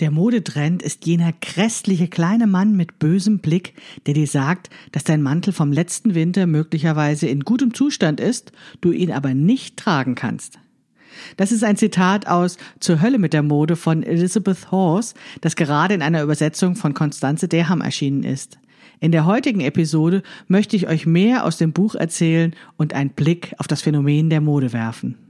Der Modetrend ist jener grässliche kleine Mann mit bösem Blick, der dir sagt, dass dein Mantel vom letzten Winter möglicherweise in gutem Zustand ist, du ihn aber nicht tragen kannst. Das ist ein Zitat aus Zur Hölle mit der Mode von Elizabeth Horse, das gerade in einer Übersetzung von Constanze Derham erschienen ist. In der heutigen Episode möchte ich euch mehr aus dem Buch erzählen und einen Blick auf das Phänomen der Mode werfen.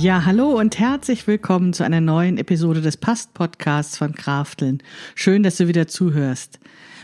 Ja, hallo und herzlich willkommen zu einer neuen Episode des Past-Podcasts von Krafteln. Schön, dass du wieder zuhörst.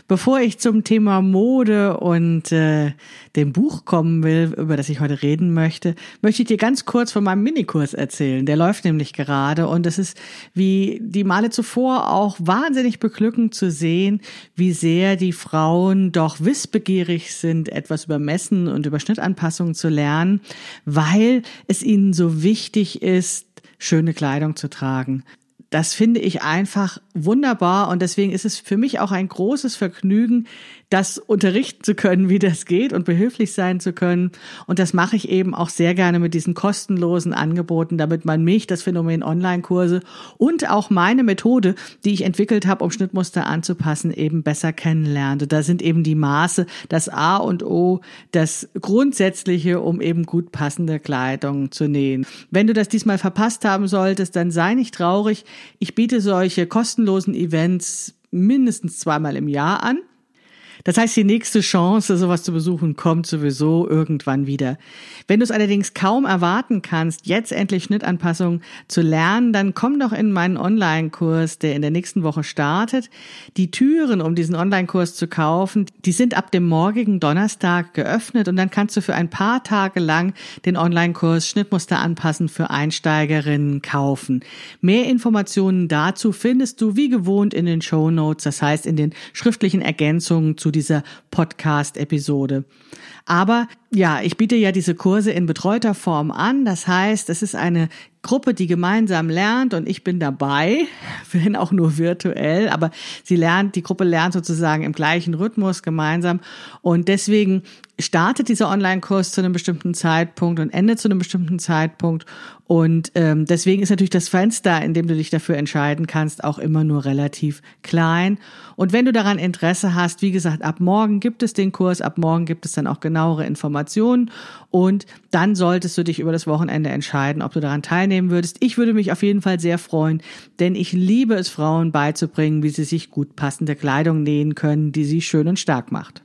Bevor ich zum Thema Mode und äh, dem Buch kommen will, über das ich heute reden möchte, möchte ich dir ganz kurz von meinem Minikurs erzählen. Der läuft nämlich gerade und es ist wie die Male zuvor auch wahnsinnig beglückend zu sehen, wie sehr die Frauen doch wissbegierig sind, etwas über Messen und über Schnittanpassungen zu lernen, weil es ihnen so wichtig ist, schöne Kleidung zu tragen das finde ich einfach wunderbar und deswegen ist es für mich auch ein großes Vergnügen, das unterrichten zu können, wie das geht und behilflich sein zu können. Und das mache ich eben auch sehr gerne mit diesen kostenlosen Angeboten, damit man mich, das Phänomen Online-Kurse und auch meine Methode, die ich entwickelt habe, um Schnittmuster anzupassen, eben besser kennenlernt. Da sind eben die Maße das A und O, das Grundsätzliche, um eben gut passende Kleidung zu nähen. Wenn du das diesmal verpasst haben solltest, dann sei nicht traurig. Ich biete solche kostenlosen Events mindestens zweimal im Jahr an. Das heißt, die nächste Chance, sowas zu besuchen, kommt sowieso irgendwann wieder. Wenn du es allerdings kaum erwarten kannst, jetzt endlich Schnittanpassungen zu lernen, dann komm doch in meinen Online-Kurs, der in der nächsten Woche startet. Die Türen, um diesen Online-Kurs zu kaufen, die sind ab dem morgigen Donnerstag geöffnet und dann kannst du für ein paar Tage lang den Online-Kurs Schnittmuster anpassen für Einsteigerinnen kaufen. Mehr Informationen dazu findest du wie gewohnt in den Show Notes, das heißt in den schriftlichen Ergänzungen zu zu dieser Podcast-Episode. Aber ja, ich biete ja diese Kurse in betreuter Form an. Das heißt, es ist eine Gruppe, die gemeinsam lernt und ich bin dabei, wenn auch nur virtuell, aber sie lernt, die Gruppe lernt sozusagen im gleichen Rhythmus gemeinsam und deswegen startet dieser Online-Kurs zu einem bestimmten Zeitpunkt und endet zu einem bestimmten Zeitpunkt und ähm, deswegen ist natürlich das Fenster, in dem du dich dafür entscheiden kannst, auch immer nur relativ klein. Und wenn du daran Interesse hast, wie gesagt, ab morgen gibt es den Kurs, ab morgen gibt es dann auch genauere Informationen und dann solltest du dich über das Wochenende entscheiden, ob du daran teilnehmen würdest. Ich würde mich auf jeden Fall sehr freuen, denn ich liebe es, Frauen beizubringen, wie sie sich gut passende Kleidung nähen können, die sie schön und stark macht.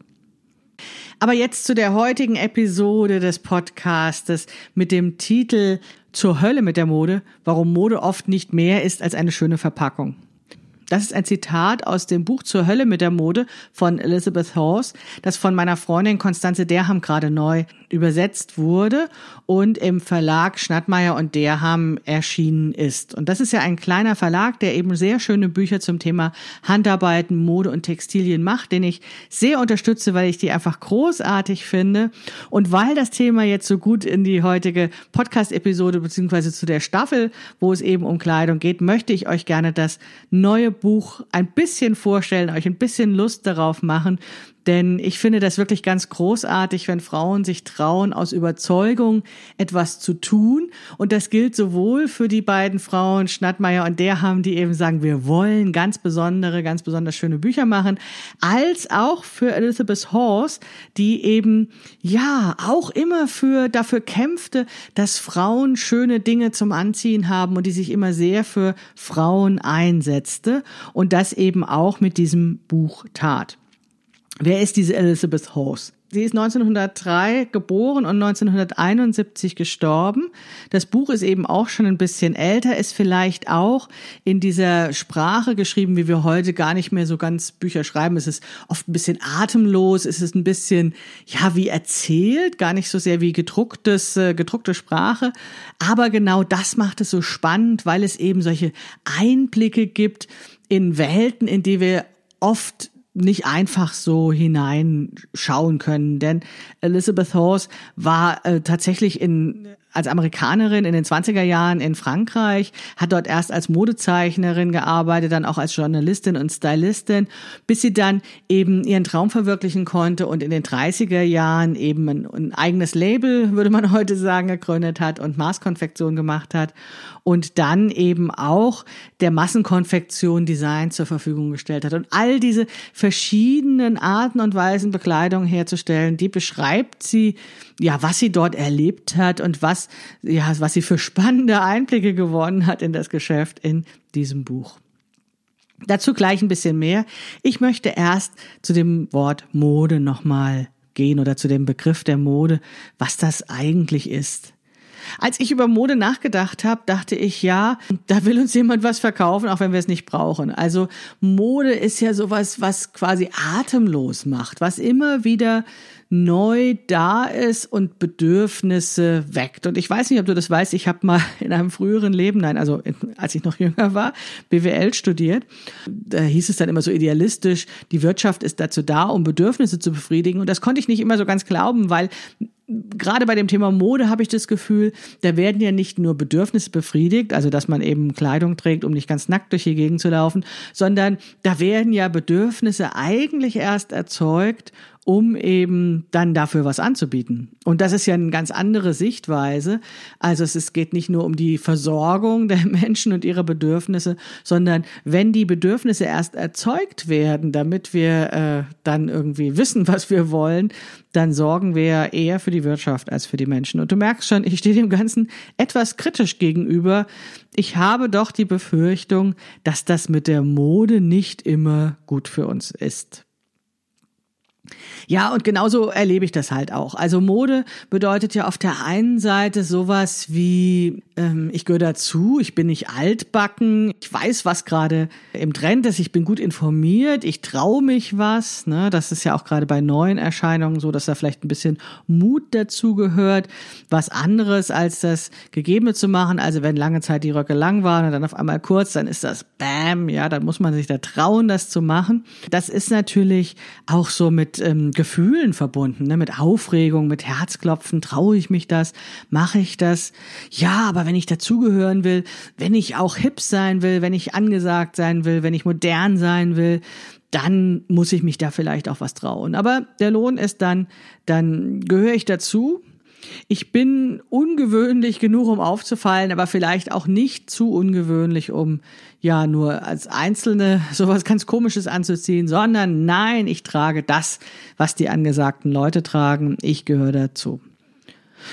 Aber jetzt zu der heutigen Episode des Podcastes mit dem Titel Zur Hölle mit der Mode, warum Mode oft nicht mehr ist als eine schöne Verpackung. Das ist ein Zitat aus dem Buch Zur Hölle mit der Mode von Elizabeth Horse, das von meiner Freundin Konstanze Derham gerade neu übersetzt wurde und im Verlag Schnattmeier und Derham erschienen ist. Und das ist ja ein kleiner Verlag, der eben sehr schöne Bücher zum Thema Handarbeiten, Mode und Textilien macht, den ich sehr unterstütze, weil ich die einfach großartig finde. Und weil das Thema jetzt so gut in die heutige Podcast-Episode beziehungsweise zu der Staffel, wo es eben um Kleidung geht, möchte ich euch gerne das neue Buch ein bisschen vorstellen, euch ein bisschen Lust darauf machen, denn ich finde das wirklich ganz großartig, wenn Frauen sich trauen, aus Überzeugung etwas zu tun. Und das gilt sowohl für die beiden Frauen Schnattmeier und Derham, die eben sagen, wir wollen ganz besondere, ganz besonders schöne Bücher machen, als auch für Elizabeth Horse, die eben, ja, auch immer für, dafür kämpfte, dass Frauen schöne Dinge zum Anziehen haben und die sich immer sehr für Frauen einsetzte und das eben auch mit diesem Buch tat. Wer ist diese Elizabeth Horse? Sie ist 1903 geboren und 1971 gestorben. Das Buch ist eben auch schon ein bisschen älter, ist vielleicht auch in dieser Sprache geschrieben, wie wir heute gar nicht mehr so ganz Bücher schreiben. Es ist oft ein bisschen atemlos, es ist ein bisschen, ja, wie erzählt, gar nicht so sehr wie gedrucktes, äh, gedruckte Sprache. Aber genau das macht es so spannend, weil es eben solche Einblicke gibt in Welten, in die wir oft nicht einfach so hineinschauen können, denn Elizabeth Horse war äh, tatsächlich in als Amerikanerin in den 20er Jahren in Frankreich, hat dort erst als Modezeichnerin gearbeitet, dann auch als Journalistin und Stylistin, bis sie dann eben ihren Traum verwirklichen konnte und in den 30er Jahren eben ein, ein eigenes Label, würde man heute sagen, gegründet hat und Maßkonfektion gemacht hat und dann eben auch der Massenkonfektion Design zur Verfügung gestellt hat. Und all diese verschiedenen Arten und Weisen Bekleidung herzustellen, die beschreibt sie, ja, was sie dort erlebt hat und was, ja, was sie für spannende Einblicke gewonnen hat in das Geschäft in diesem Buch. Dazu gleich ein bisschen mehr. Ich möchte erst zu dem Wort Mode nochmal gehen oder zu dem Begriff der Mode, was das eigentlich ist. Als ich über Mode nachgedacht habe, dachte ich, ja, da will uns jemand was verkaufen, auch wenn wir es nicht brauchen. Also Mode ist ja sowas, was quasi atemlos macht, was immer wieder neu da ist und Bedürfnisse weckt. Und ich weiß nicht, ob du das weißt, ich habe mal in einem früheren Leben, nein, also in, als ich noch jünger war, BWL studiert. Da hieß es dann immer so idealistisch, die Wirtschaft ist dazu da, um Bedürfnisse zu befriedigen. Und das konnte ich nicht immer so ganz glauben, weil gerade bei dem Thema Mode habe ich das Gefühl, da werden ja nicht nur Bedürfnisse befriedigt, also dass man eben Kleidung trägt, um nicht ganz nackt durch die Gegend zu laufen, sondern da werden ja Bedürfnisse eigentlich erst erzeugt, um eben dann dafür was anzubieten. Und das ist ja eine ganz andere Sichtweise. Also es geht nicht nur um die Versorgung der Menschen und ihre Bedürfnisse, sondern wenn die Bedürfnisse erst erzeugt werden, damit wir äh, dann irgendwie wissen, was wir wollen, dann sorgen wir eher für die Wirtschaft als für die Menschen. Und du merkst schon, ich stehe dem Ganzen etwas kritisch gegenüber. Ich habe doch die Befürchtung, dass das mit der Mode nicht immer gut für uns ist. Ja, und genauso erlebe ich das halt auch. Also Mode bedeutet ja auf der einen Seite sowas wie, ähm, ich gehöre dazu, ich bin nicht altbacken, ich weiß, was gerade im Trend ist, ich bin gut informiert, ich traue mich was. Ne? Das ist ja auch gerade bei neuen Erscheinungen so, dass da vielleicht ein bisschen Mut dazu gehört, was anderes als das Gegebene zu machen. Also wenn lange Zeit die Röcke lang waren und dann auf einmal kurz, dann ist das Bam, ja, dann muss man sich da trauen, das zu machen. Das ist natürlich auch so mit ähm, Gefühlen verbunden, ne? mit Aufregung, mit Herzklopfen. Traue ich mich das? Mache ich das? Ja, aber wenn ich dazugehören will, wenn ich auch hip sein will, wenn ich angesagt sein will, wenn ich modern sein will, dann muss ich mich da vielleicht auch was trauen. Aber der Lohn ist dann, dann gehöre ich dazu, ich bin ungewöhnlich genug, um aufzufallen, aber vielleicht auch nicht zu ungewöhnlich, um ja nur als Einzelne sowas ganz Komisches anzuziehen, sondern nein, ich trage das, was die angesagten Leute tragen. Ich gehöre dazu.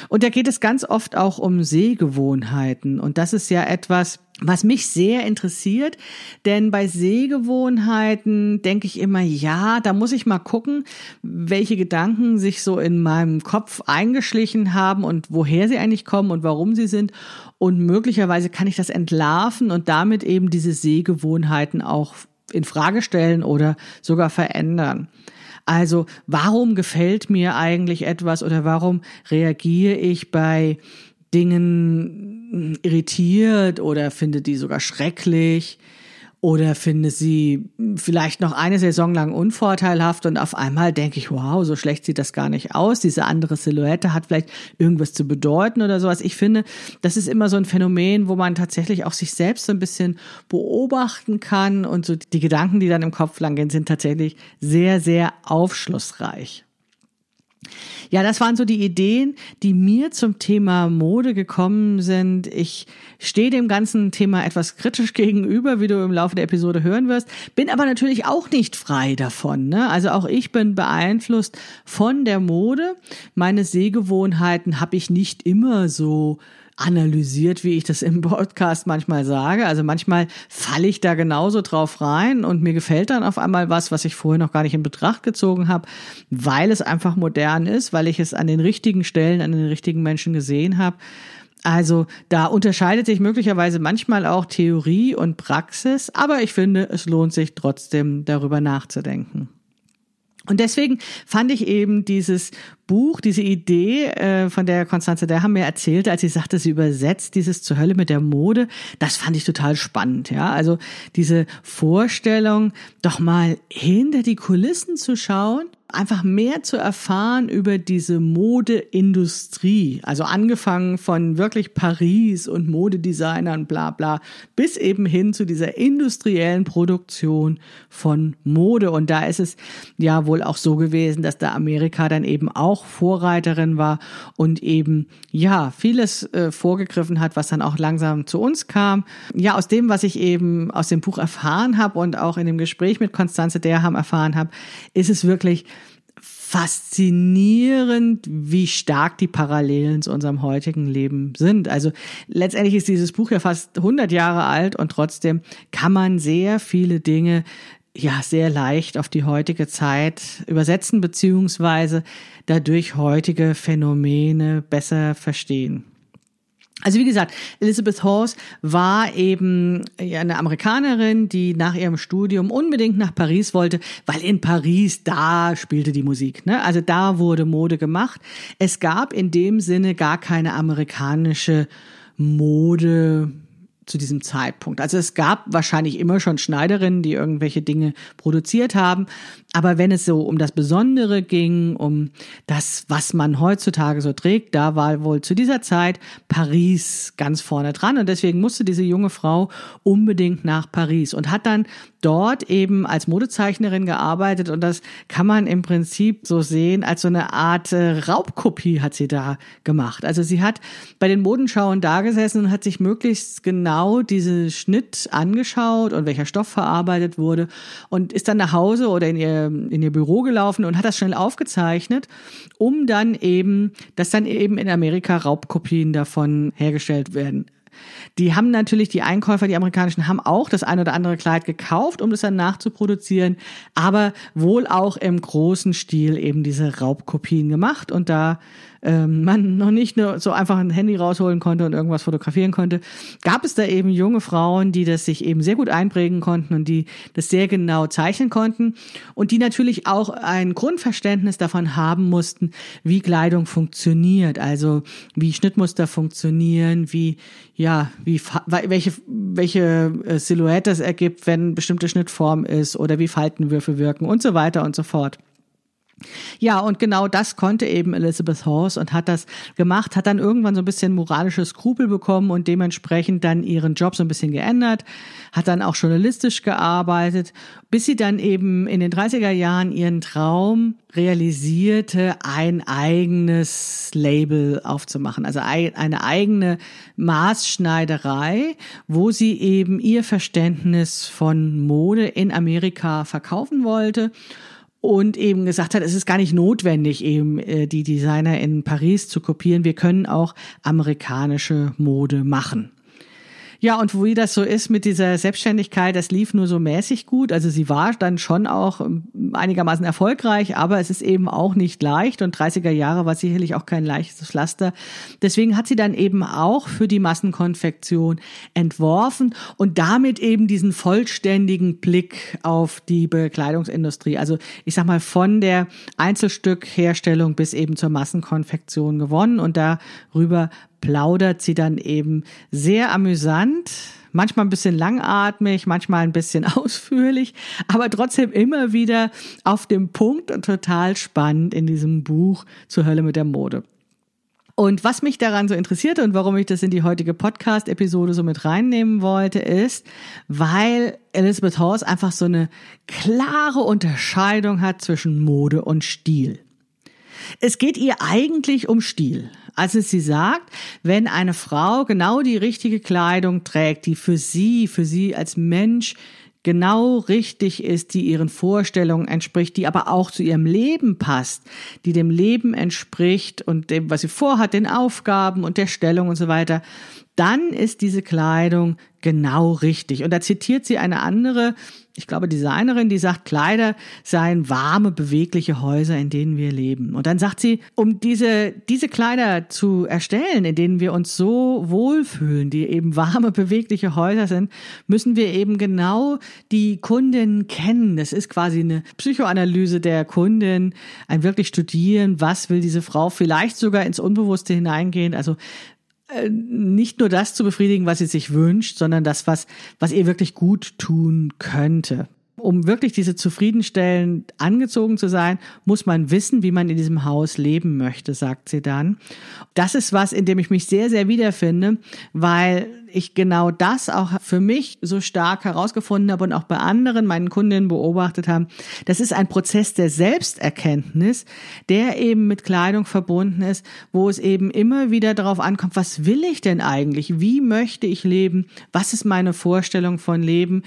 Und da geht es ganz oft auch um Sehgewohnheiten. Und das ist ja etwas, was mich sehr interessiert, denn bei Sehgewohnheiten denke ich immer, ja, da muss ich mal gucken, welche Gedanken sich so in meinem Kopf eingeschlichen haben und woher sie eigentlich kommen und warum sie sind. Und möglicherweise kann ich das entlarven und damit eben diese Sehgewohnheiten auch in Frage stellen oder sogar verändern. Also warum gefällt mir eigentlich etwas oder warum reagiere ich bei Dingen irritiert oder finde die sogar schrecklich? Oder finde sie vielleicht noch eine Saison lang unvorteilhaft und auf einmal denke ich, wow, so schlecht sieht das gar nicht aus. Diese andere Silhouette hat vielleicht irgendwas zu bedeuten oder sowas. Ich finde, das ist immer so ein Phänomen, wo man tatsächlich auch sich selbst so ein bisschen beobachten kann und so die Gedanken, die dann im Kopf lang gehen, sind tatsächlich sehr, sehr aufschlussreich. Ja, das waren so die Ideen, die mir zum Thema Mode gekommen sind. Ich stehe dem ganzen Thema etwas kritisch gegenüber, wie du im Laufe der Episode hören wirst, bin aber natürlich auch nicht frei davon. Ne? Also auch ich bin beeinflusst von der Mode. Meine Sehgewohnheiten habe ich nicht immer so analysiert, wie ich das im Podcast manchmal sage. Also manchmal falle ich da genauso drauf rein und mir gefällt dann auf einmal was, was ich vorher noch gar nicht in Betracht gezogen habe, weil es einfach modern ist, weil ich es an den richtigen Stellen, an den richtigen Menschen gesehen habe. Also da unterscheidet sich möglicherweise manchmal auch Theorie und Praxis, aber ich finde, es lohnt sich trotzdem darüber nachzudenken. Und deswegen fand ich eben dieses Buch, diese Idee, äh, von der Konstanze der haben mir erzählt, als sie sagte, sie übersetzt dieses zur Hölle mit der Mode, das fand ich total spannend, ja. Also diese Vorstellung, doch mal hinter die Kulissen zu schauen einfach mehr zu erfahren über diese Modeindustrie. Also angefangen von wirklich Paris und Modedesignern, bla bla, bis eben hin zu dieser industriellen Produktion von Mode. Und da ist es ja wohl auch so gewesen, dass da Amerika dann eben auch Vorreiterin war und eben ja vieles äh, vorgegriffen hat, was dann auch langsam zu uns kam. Ja, aus dem, was ich eben aus dem Buch erfahren habe und auch in dem Gespräch mit Konstanze Derham erfahren habe, ist es wirklich faszinierend, wie stark die Parallelen zu unserem heutigen Leben sind. Also letztendlich ist dieses Buch ja fast 100 Jahre alt und trotzdem kann man sehr viele Dinge ja sehr leicht auf die heutige Zeit übersetzen beziehungsweise dadurch heutige Phänomene besser verstehen. Also wie gesagt, Elizabeth Horse war eben eine Amerikanerin, die nach ihrem Studium unbedingt nach Paris wollte, weil in Paris da spielte die Musik. Ne? Also da wurde Mode gemacht. Es gab in dem Sinne gar keine amerikanische Mode zu diesem Zeitpunkt. Also es gab wahrscheinlich immer schon Schneiderinnen, die irgendwelche Dinge produziert haben. Aber wenn es so um das Besondere ging, um das, was man heutzutage so trägt, da war wohl zu dieser Zeit Paris ganz vorne dran. Und deswegen musste diese junge Frau unbedingt nach Paris und hat dann dort eben als Modezeichnerin gearbeitet. Und das kann man im Prinzip so sehen, als so eine Art äh, Raubkopie hat sie da gemacht. Also sie hat bei den Modenschauen da gesessen und hat sich möglichst genau diese Schnitt angeschaut und welcher Stoff verarbeitet wurde und ist dann nach Hause oder in ihr in ihr Büro gelaufen und hat das schnell aufgezeichnet, um dann eben, dass dann eben in Amerika Raubkopien davon hergestellt werden. Die haben natürlich, die Einkäufer, die amerikanischen, haben auch das ein oder andere Kleid gekauft, um das dann nachzuproduzieren, aber wohl auch im großen Stil eben diese Raubkopien gemacht und da ähm, man noch nicht nur so einfach ein Handy rausholen konnte und irgendwas fotografieren konnte, gab es da eben junge Frauen, die das sich eben sehr gut einprägen konnten und die das sehr genau zeichnen konnten und die natürlich auch ein Grundverständnis davon haben mussten, wie Kleidung funktioniert, also wie Schnittmuster funktionieren, wie ja, welche welche äh, Silhouette es ergibt, wenn bestimmte Schnittform ist oder wie Faltenwürfe wirken und so weiter und so fort. Ja, und genau das konnte eben Elizabeth Horse und hat das gemacht, hat dann irgendwann so ein bisschen moralische Skrupel bekommen und dementsprechend dann ihren Job so ein bisschen geändert, hat dann auch journalistisch gearbeitet, bis sie dann eben in den 30er Jahren ihren Traum realisierte, ein eigenes Label aufzumachen, also eine eigene Maßschneiderei, wo sie eben ihr Verständnis von Mode in Amerika verkaufen wollte und eben gesagt hat, es ist gar nicht notwendig, eben äh, die Designer in Paris zu kopieren. Wir können auch amerikanische Mode machen. Ja, und wie das so ist mit dieser Selbstständigkeit, das lief nur so mäßig gut. Also sie war dann schon auch ähm, einigermaßen erfolgreich, aber es ist eben auch nicht leicht und 30er Jahre war sicherlich auch kein leichtes Pflaster. Deswegen hat sie dann eben auch für die Massenkonfektion entworfen und damit eben diesen vollständigen Blick auf die Bekleidungsindustrie. Also ich sag mal von der Einzelstückherstellung bis eben zur Massenkonfektion gewonnen und darüber plaudert sie dann eben sehr amüsant, manchmal ein bisschen langatmig, manchmal ein bisschen ausführlich, aber trotzdem immer wieder auf dem Punkt und total spannend in diesem Buch zur Hölle mit der Mode. Und was mich daran so interessierte und warum ich das in die heutige Podcast-Episode so mit reinnehmen wollte, ist, weil Elizabeth Horse einfach so eine klare Unterscheidung hat zwischen Mode und Stil. Es geht ihr eigentlich um Stil. Also sie sagt, wenn eine Frau genau die richtige Kleidung trägt, die für sie, für sie als Mensch genau richtig ist, die ihren Vorstellungen entspricht, die aber auch zu ihrem Leben passt, die dem Leben entspricht und dem, was sie vorhat, den Aufgaben und der Stellung und so weiter, dann ist diese Kleidung genau richtig. Und da zitiert sie eine andere, ich glaube, Designerin, die sagt, Kleider seien warme, bewegliche Häuser, in denen wir leben. Und dann sagt sie, um diese, diese Kleider zu erstellen, in denen wir uns so wohlfühlen, die eben warme, bewegliche Häuser sind, müssen wir eben genau die Kundin kennen. Das ist quasi eine Psychoanalyse der Kundin, ein wirklich studieren, was will diese Frau, vielleicht sogar ins Unbewusste hineingehen. Also nicht nur das zu befriedigen, was sie sich wünscht, sondern das, was, was ihr wirklich gut tun könnte. Um wirklich diese zufriedenstellend angezogen zu sein, muss man wissen, wie man in diesem Haus leben möchte, sagt sie dann. Das ist was, in dem ich mich sehr, sehr wiederfinde, weil ich genau das auch für mich so stark herausgefunden habe und auch bei anderen meinen Kundinnen beobachtet haben. Das ist ein Prozess der Selbsterkenntnis, der eben mit Kleidung verbunden ist, wo es eben immer wieder darauf ankommt, was will ich denn eigentlich? Wie möchte ich leben? Was ist meine Vorstellung von Leben?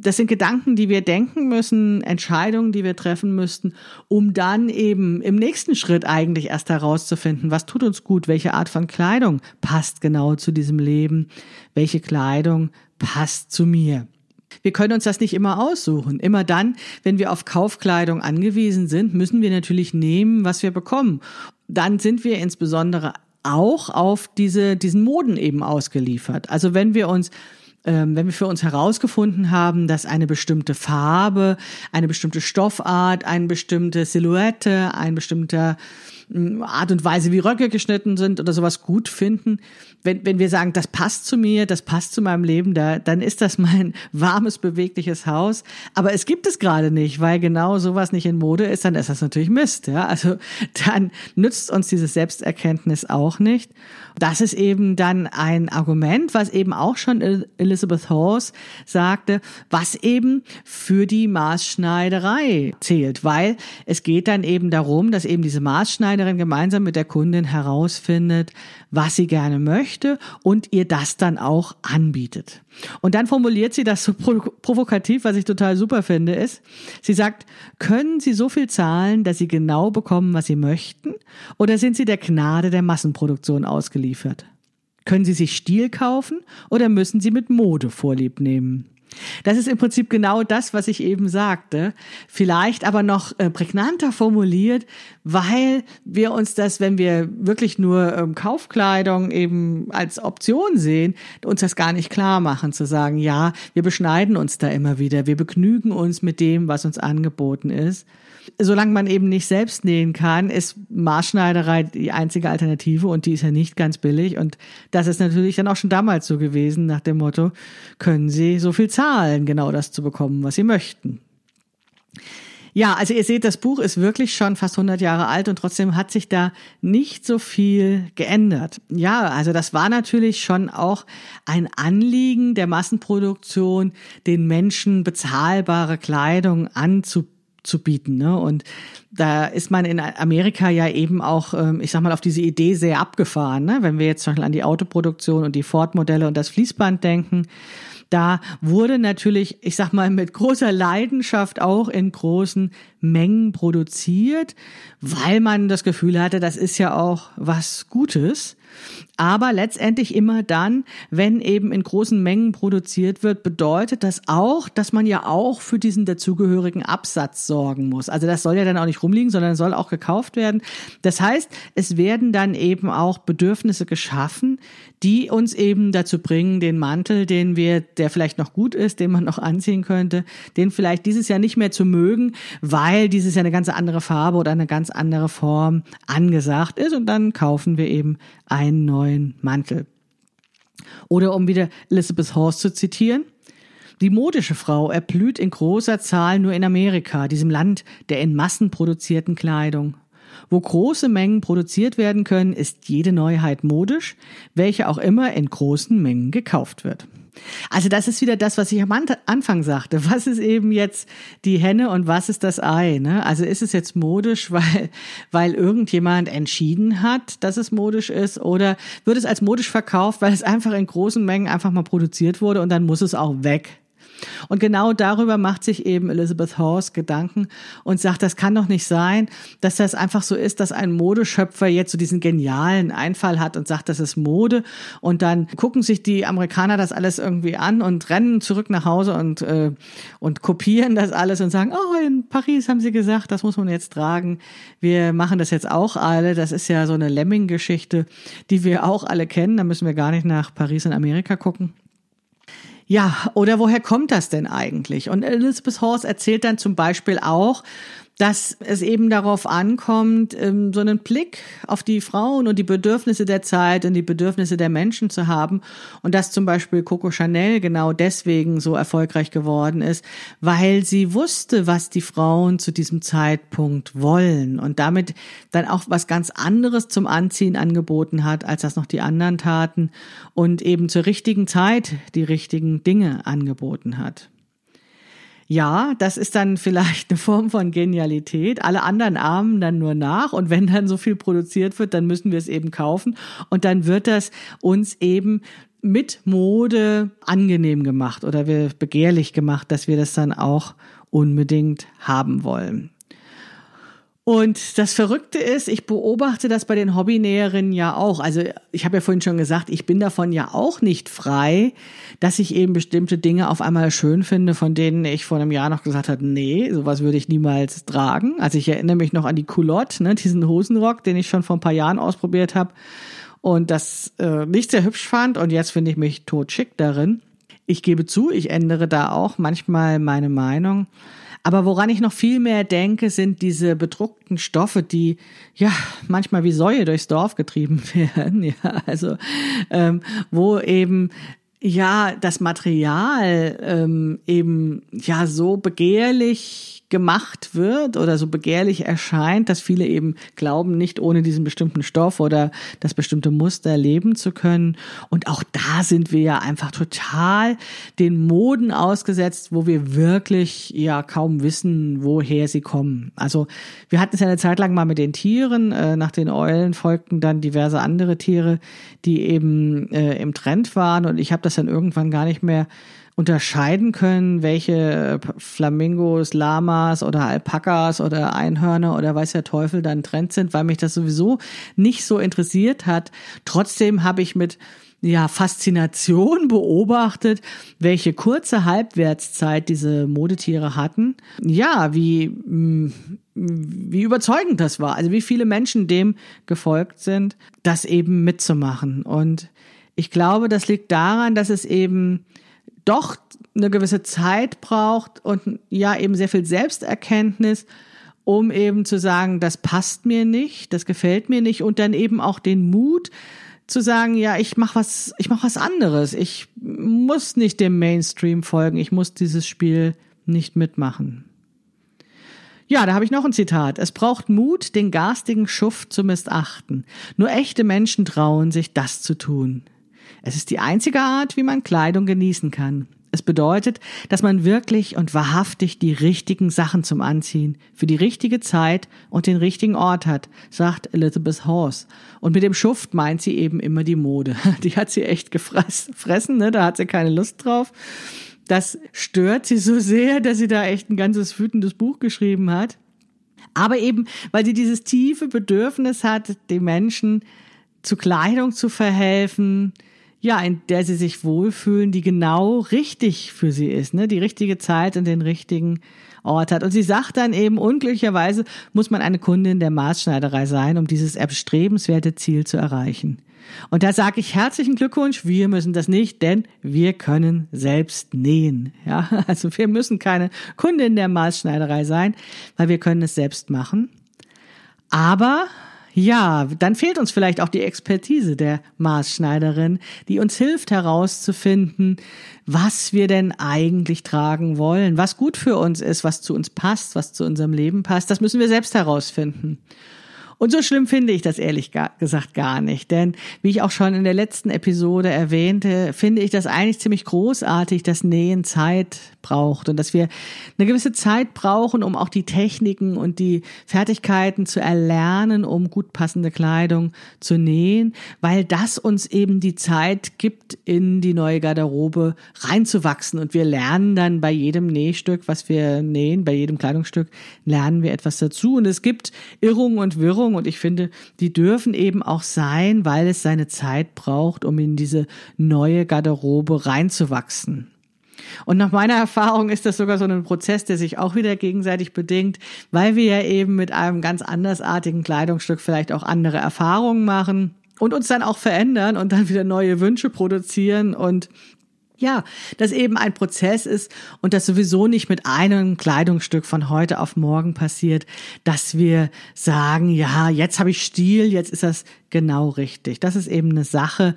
Das sind Gedanken, die wir denken müssen, Entscheidungen, die wir treffen müssten, um dann eben im nächsten Schritt eigentlich erst herauszufinden, was tut uns gut, welche Art von Kleidung passt genau zu diesem Leben, welche Kleidung passt zu mir. Wir können uns das nicht immer aussuchen. Immer dann, wenn wir auf Kaufkleidung angewiesen sind, müssen wir natürlich nehmen, was wir bekommen. Dann sind wir insbesondere auch auf diese, diesen Moden eben ausgeliefert. Also wenn wir uns wenn wir für uns herausgefunden haben, dass eine bestimmte Farbe, eine bestimmte Stoffart, eine bestimmte Silhouette, ein bestimmter Art und Weise, wie Röcke geschnitten sind oder sowas gut finden, wenn, wenn wir sagen, das passt zu mir, das passt zu meinem Leben, da, dann ist das mein warmes, bewegliches Haus. Aber es gibt es gerade nicht, weil genau sowas nicht in Mode ist, dann ist das natürlich Mist. Ja? Also dann nützt uns diese Selbsterkenntnis auch nicht. Das ist eben dann ein Argument, was eben auch schon Elizabeth Horse sagte, was eben für die Maßschneiderei zählt, weil es geht dann eben darum, dass eben diese Maßschneiderin gemeinsam mit der Kundin herausfindet, was sie gerne möchte und ihr das dann auch anbietet. Und dann formuliert sie das so provokativ, was ich total super finde, ist, sie sagt, können Sie so viel zahlen, dass Sie genau bekommen, was Sie möchten? Oder sind Sie der Gnade der Massenproduktion ausgeliefert? Können Sie sich Stil kaufen oder müssen Sie mit Mode Vorlieb nehmen? Das ist im Prinzip genau das, was ich eben sagte. Vielleicht aber noch äh, prägnanter formuliert, weil wir uns das, wenn wir wirklich nur ähm, Kaufkleidung eben als Option sehen, uns das gar nicht klar machen, zu sagen, ja, wir beschneiden uns da immer wieder, wir begnügen uns mit dem, was uns angeboten ist solange man eben nicht selbst nähen kann, ist Maßschneiderei die einzige Alternative und die ist ja nicht ganz billig. Und das ist natürlich dann auch schon damals so gewesen, nach dem Motto, können Sie so viel zahlen, genau das zu bekommen, was Sie möchten. Ja, also ihr seht, das Buch ist wirklich schon fast 100 Jahre alt und trotzdem hat sich da nicht so viel geändert. Ja, also das war natürlich schon auch ein Anliegen der Massenproduktion, den Menschen bezahlbare Kleidung anzubieten zu bieten. Ne? Und da ist man in Amerika ja eben auch, ähm, ich sag mal, auf diese Idee sehr abgefahren. Ne? Wenn wir jetzt zum Beispiel an die Autoproduktion und die Ford-Modelle und das Fließband denken, da wurde natürlich, ich sag mal, mit großer Leidenschaft auch in großen Mengen produziert, weil man das Gefühl hatte, das ist ja auch was Gutes. Aber letztendlich immer dann, wenn eben in großen Mengen produziert wird, bedeutet das auch, dass man ja auch für diesen dazugehörigen Absatz sorgen muss. Also das soll ja dann auch nicht rumliegen, sondern soll auch gekauft werden. Das heißt, es werden dann eben auch Bedürfnisse geschaffen, die uns eben dazu bringen, den Mantel, den wir, der vielleicht noch gut ist, den man noch anziehen könnte, den vielleicht dieses Jahr nicht mehr zu mögen, weil dieses Jahr eine ganz andere Farbe oder eine ganz andere Form angesagt ist und dann kaufen wir eben einen neuen Mantel. Oder um wieder Elizabeth Horst zu zitieren, die modische Frau erblüht in großer Zahl nur in Amerika, diesem Land der in Massen produzierten Kleidung. Wo große Mengen produziert werden können, ist jede Neuheit modisch, welche auch immer in großen Mengen gekauft wird. Also das ist wieder das, was ich am Anfang sagte. Was ist eben jetzt die Henne und was ist das Ei? Ne? Also ist es jetzt modisch, weil, weil irgendjemand entschieden hat, dass es modisch ist oder wird es als modisch verkauft, weil es einfach in großen Mengen einfach mal produziert wurde und dann muss es auch weg? Und genau darüber macht sich eben Elizabeth Horse Gedanken und sagt, das kann doch nicht sein, dass das einfach so ist, dass ein Modeschöpfer jetzt so diesen genialen Einfall hat und sagt, das ist Mode. Und dann gucken sich die Amerikaner das alles irgendwie an und rennen zurück nach Hause und, äh, und kopieren das alles und sagen, oh, in Paris haben sie gesagt, das muss man jetzt tragen. Wir machen das jetzt auch alle. Das ist ja so eine Lemming-Geschichte, die wir auch alle kennen. Da müssen wir gar nicht nach Paris in Amerika gucken. Ja, oder woher kommt das denn eigentlich? Und Elizabeth Horst erzählt dann zum Beispiel auch, dass es eben darauf ankommt, ähm, so einen Blick auf die Frauen und die Bedürfnisse der Zeit und die Bedürfnisse der Menschen zu haben. Und dass zum Beispiel Coco Chanel genau deswegen so erfolgreich geworden ist, weil sie wusste, was die Frauen zu diesem Zeitpunkt wollen und damit dann auch was ganz anderes zum Anziehen angeboten hat, als das noch die anderen taten und eben zur richtigen Zeit die richtigen Dinge angeboten hat. Ja, das ist dann vielleicht eine Form von Genialität. Alle anderen ahmen dann nur nach und wenn dann so viel produziert wird, dann müssen wir es eben kaufen und dann wird das uns eben mit Mode angenehm gemacht oder wir begehrlich gemacht, dass wir das dann auch unbedingt haben wollen. Und das Verrückte ist, ich beobachte das bei den Hobbynäherinnen ja auch. Also ich habe ja vorhin schon gesagt, ich bin davon ja auch nicht frei, dass ich eben bestimmte Dinge auf einmal schön finde, von denen ich vor einem Jahr noch gesagt habe, nee, sowas würde ich niemals tragen. Also ich erinnere mich noch an die Culotte, ne, diesen Hosenrock, den ich schon vor ein paar Jahren ausprobiert habe und das äh, nicht sehr hübsch fand. Und jetzt finde ich mich tot schick darin. Ich gebe zu, ich ändere da auch manchmal meine Meinung. Aber woran ich noch viel mehr denke, sind diese bedruckten Stoffe, die ja manchmal wie Säue durchs Dorf getrieben werden. Ja, also ähm, wo eben ja das Material ähm, eben ja so begehrlich gemacht wird oder so begehrlich erscheint, dass viele eben glauben, nicht ohne diesen bestimmten Stoff oder das bestimmte Muster leben zu können. Und auch da sind wir ja einfach total den Moden ausgesetzt, wo wir wirklich ja kaum wissen, woher sie kommen. Also wir hatten es ja eine Zeit lang mal mit den Tieren, äh, nach den Eulen folgten dann diverse andere Tiere, die eben äh, im Trend waren und ich habe das dann irgendwann gar nicht mehr unterscheiden können, welche Flamingos, Lamas oder Alpakas oder Einhörner oder weiß der Teufel dann Trend sind, weil mich das sowieso nicht so interessiert hat. Trotzdem habe ich mit ja, Faszination beobachtet, welche kurze Halbwertszeit diese Modetiere hatten. Ja, wie, mm, wie überzeugend das war. Also wie viele Menschen dem gefolgt sind, das eben mitzumachen. Und ich glaube, das liegt daran, dass es eben doch eine gewisse Zeit braucht und ja eben sehr viel Selbsterkenntnis, um eben zu sagen, das passt mir nicht, das gefällt mir nicht und dann eben auch den Mut zu sagen, ja, ich mach was, ich mach was anderes. Ich muss nicht dem Mainstream folgen, ich muss dieses Spiel nicht mitmachen. Ja, da habe ich noch ein Zitat. Es braucht Mut, den garstigen Schuft zu missachten. Nur echte Menschen trauen sich, das zu tun. Es ist die einzige Art, wie man Kleidung genießen kann. Es bedeutet, dass man wirklich und wahrhaftig die richtigen Sachen zum Anziehen für die richtige Zeit und den richtigen Ort hat, sagt Elizabeth Horse. Und mit dem Schuft meint sie eben immer die Mode. Die hat sie echt gefressen, ne? da hat sie keine Lust drauf. Das stört sie so sehr, dass sie da echt ein ganzes wütendes Buch geschrieben hat. Aber eben, weil sie dieses tiefe Bedürfnis hat, den Menschen zu Kleidung zu verhelfen, ja, in der sie sich wohlfühlen, die genau richtig für sie ist, ne, die richtige Zeit und den richtigen Ort hat. Und sie sagt dann eben, unglücklicherweise muss man eine Kundin der Maßschneiderei sein, um dieses erstrebenswerte Ziel zu erreichen. Und da sage ich herzlichen Glückwunsch, wir müssen das nicht, denn wir können selbst nähen. Ja, also wir müssen keine Kundin der Maßschneiderei sein, weil wir können es selbst machen. Aber ja, dann fehlt uns vielleicht auch die Expertise der Maßschneiderin, die uns hilft herauszufinden, was wir denn eigentlich tragen wollen, was gut für uns ist, was zu uns passt, was zu unserem Leben passt. Das müssen wir selbst herausfinden. Und so schlimm finde ich das ehrlich gesagt gar nicht. Denn wie ich auch schon in der letzten Episode erwähnte, finde ich das eigentlich ziemlich großartig, dass Nähen Zeit braucht und dass wir eine gewisse Zeit brauchen, um auch die Techniken und die Fertigkeiten zu erlernen, um gut passende Kleidung zu nähen, weil das uns eben die Zeit gibt, in die neue Garderobe reinzuwachsen. Und wir lernen dann bei jedem Nähstück, was wir nähen, bei jedem Kleidungsstück, lernen wir etwas dazu. Und es gibt Irrungen und Wirrungen und ich finde, die dürfen eben auch sein, weil es seine Zeit braucht, um in diese neue Garderobe reinzuwachsen. Und nach meiner Erfahrung ist das sogar so ein Prozess, der sich auch wieder gegenseitig bedingt, weil wir ja eben mit einem ganz andersartigen Kleidungsstück vielleicht auch andere Erfahrungen machen und uns dann auch verändern und dann wieder neue Wünsche produzieren und ja, dass eben ein Prozess ist und das sowieso nicht mit einem Kleidungsstück von heute auf morgen passiert, dass wir sagen, ja, jetzt habe ich Stil, jetzt ist das genau richtig. Das ist eben eine Sache,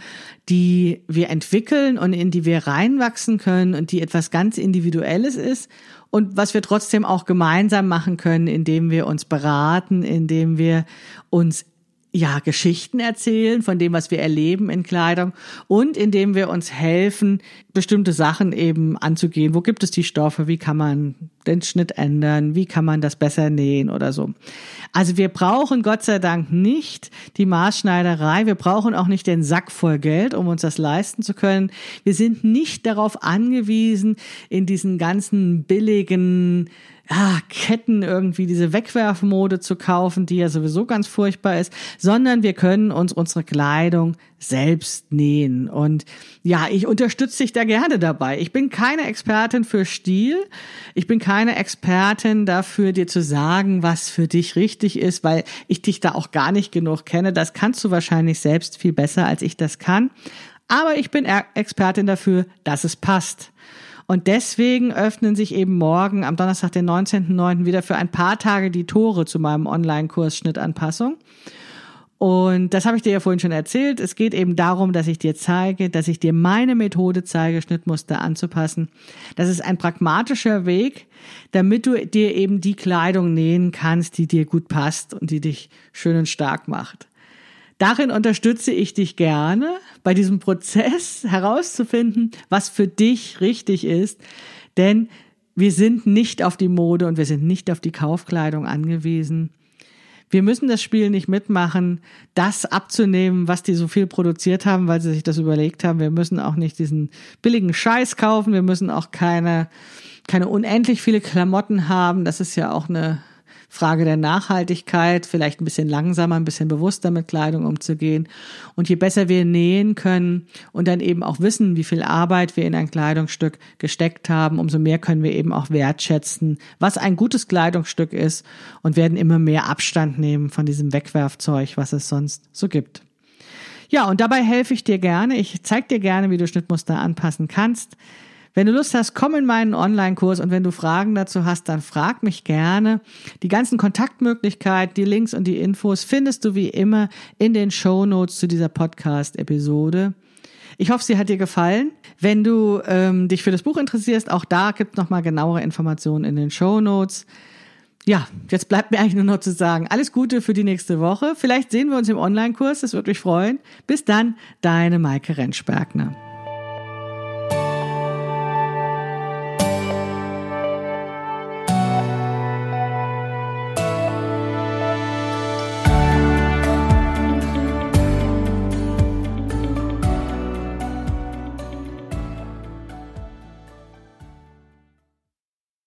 die wir entwickeln und in die wir reinwachsen können und die etwas ganz Individuelles ist und was wir trotzdem auch gemeinsam machen können, indem wir uns beraten, indem wir uns ja, Geschichten erzählen von dem, was wir erleben in Kleidung und indem wir uns helfen, bestimmte Sachen eben anzugehen. Wo gibt es die Stoffe? Wie kann man den Schnitt ändern? Wie kann man das besser nähen oder so? Also wir brauchen Gott sei Dank nicht die Maßschneiderei. Wir brauchen auch nicht den Sack voll Geld, um uns das leisten zu können. Wir sind nicht darauf angewiesen, in diesen ganzen billigen ja, Ketten irgendwie diese Wegwerfmode zu kaufen, die ja sowieso ganz furchtbar ist, sondern wir können uns unsere Kleidung selbst nähen. Und ja, ich unterstütze dich da gerne dabei. Ich bin keine Expertin für Stil. Ich bin keine Expertin dafür, dir zu sagen, was für dich richtig ist, weil ich dich da auch gar nicht genug kenne. Das kannst du wahrscheinlich selbst viel besser, als ich das kann. Aber ich bin Expertin dafür, dass es passt. Und deswegen öffnen sich eben morgen am Donnerstag, den 19.09. wieder für ein paar Tage die Tore zu meinem Online-Kurs Schnittanpassung. Und das habe ich dir ja vorhin schon erzählt. Es geht eben darum, dass ich dir zeige, dass ich dir meine Methode zeige, Schnittmuster anzupassen. Das ist ein pragmatischer Weg, damit du dir eben die Kleidung nähen kannst, die dir gut passt und die dich schön und stark macht. Darin unterstütze ich dich gerne, bei diesem Prozess herauszufinden, was für dich richtig ist. Denn wir sind nicht auf die Mode und wir sind nicht auf die Kaufkleidung angewiesen. Wir müssen das Spiel nicht mitmachen, das abzunehmen, was die so viel produziert haben, weil sie sich das überlegt haben. Wir müssen auch nicht diesen billigen Scheiß kaufen. Wir müssen auch keine, keine unendlich viele Klamotten haben. Das ist ja auch eine Frage der Nachhaltigkeit, vielleicht ein bisschen langsamer, ein bisschen bewusster mit Kleidung umzugehen. Und je besser wir nähen können und dann eben auch wissen, wie viel Arbeit wir in ein Kleidungsstück gesteckt haben, umso mehr können wir eben auch wertschätzen, was ein gutes Kleidungsstück ist und werden immer mehr Abstand nehmen von diesem Wegwerfzeug, was es sonst so gibt. Ja, und dabei helfe ich dir gerne. Ich zeige dir gerne, wie du Schnittmuster anpassen kannst. Wenn du Lust hast, komm in meinen Online-Kurs und wenn du Fragen dazu hast, dann frag mich gerne. Die ganzen Kontaktmöglichkeiten, die Links und die Infos findest du wie immer in den Show Notes zu dieser Podcast-Episode. Ich hoffe, sie hat dir gefallen. Wenn du ähm, dich für das Buch interessierst, auch da gibt es nochmal genauere Informationen in den Show Notes. Ja, jetzt bleibt mir eigentlich nur noch zu sagen, alles Gute für die nächste Woche. Vielleicht sehen wir uns im Online-Kurs, das würde mich freuen. Bis dann, deine Maike Rentschbergner.